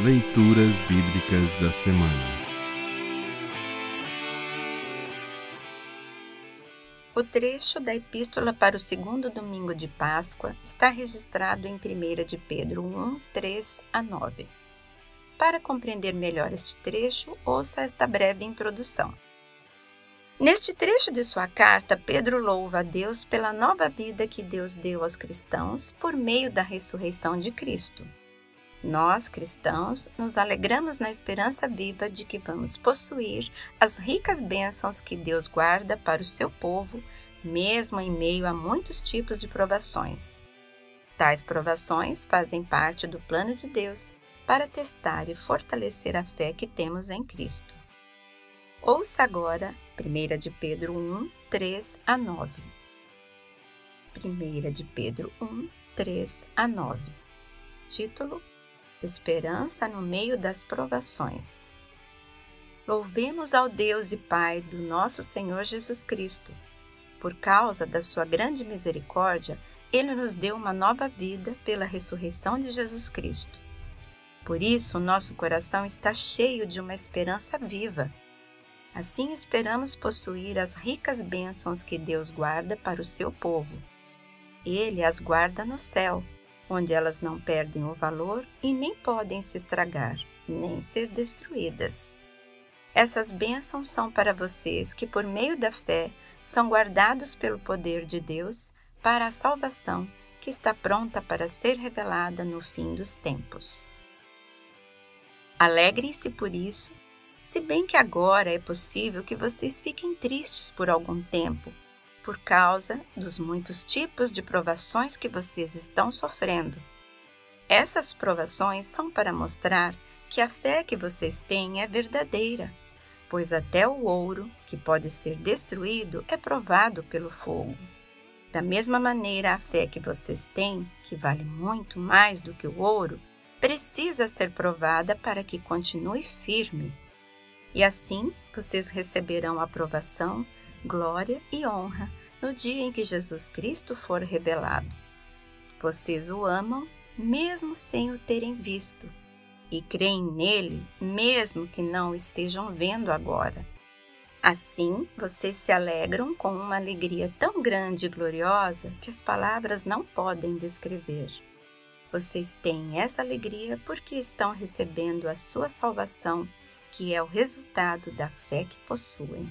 Leituras Bíblicas da Semana O trecho da Epístola para o segundo domingo de Páscoa está registrado em 1 de Pedro 1, 3 a 9. Para compreender melhor este trecho, ouça esta breve introdução. Neste trecho de sua carta, Pedro louva a Deus pela nova vida que Deus deu aos cristãos por meio da ressurreição de Cristo. Nós, cristãos, nos alegramos na esperança viva de que vamos possuir as ricas bênçãos que Deus guarda para o seu povo, mesmo em meio a muitos tipos de provações. Tais provações fazem parte do plano de Deus para testar e fortalecer a fé que temos em Cristo. Ouça agora 1 de Pedro 1, 3 a 9. 1 de Pedro 1, 3 a 9. Título esperança no meio das provações. Louvemos ao Deus e Pai do nosso Senhor Jesus Cristo. Por causa da sua grande misericórdia, ele nos deu uma nova vida pela ressurreição de Jesus Cristo. Por isso, nosso coração está cheio de uma esperança viva. Assim esperamos possuir as ricas bênçãos que Deus guarda para o seu povo. Ele as guarda no céu, onde elas não perdem o valor e nem podem se estragar, nem ser destruídas. Essas bênçãos são para vocês que, por meio da fé, são guardados pelo poder de Deus para a salvação que está pronta para ser revelada no fim dos tempos. Alegrem-se por isso, se bem que agora é possível que vocês fiquem tristes por algum tempo por causa dos muitos tipos de provações que vocês estão sofrendo. Essas provações são para mostrar que a fé que vocês têm é verdadeira, pois até o ouro, que pode ser destruído, é provado pelo fogo. Da mesma maneira, a fé que vocês têm, que vale muito mais do que o ouro, precisa ser provada para que continue firme. E assim vocês receberão aprovação glória e honra no dia em que Jesus Cristo for revelado. Vocês o amam mesmo sem o terem visto e creem nele mesmo que não estejam vendo agora. Assim, vocês se alegram com uma alegria tão grande e gloriosa que as palavras não podem descrever. Vocês têm essa alegria porque estão recebendo a sua salvação, que é o resultado da fé que possuem.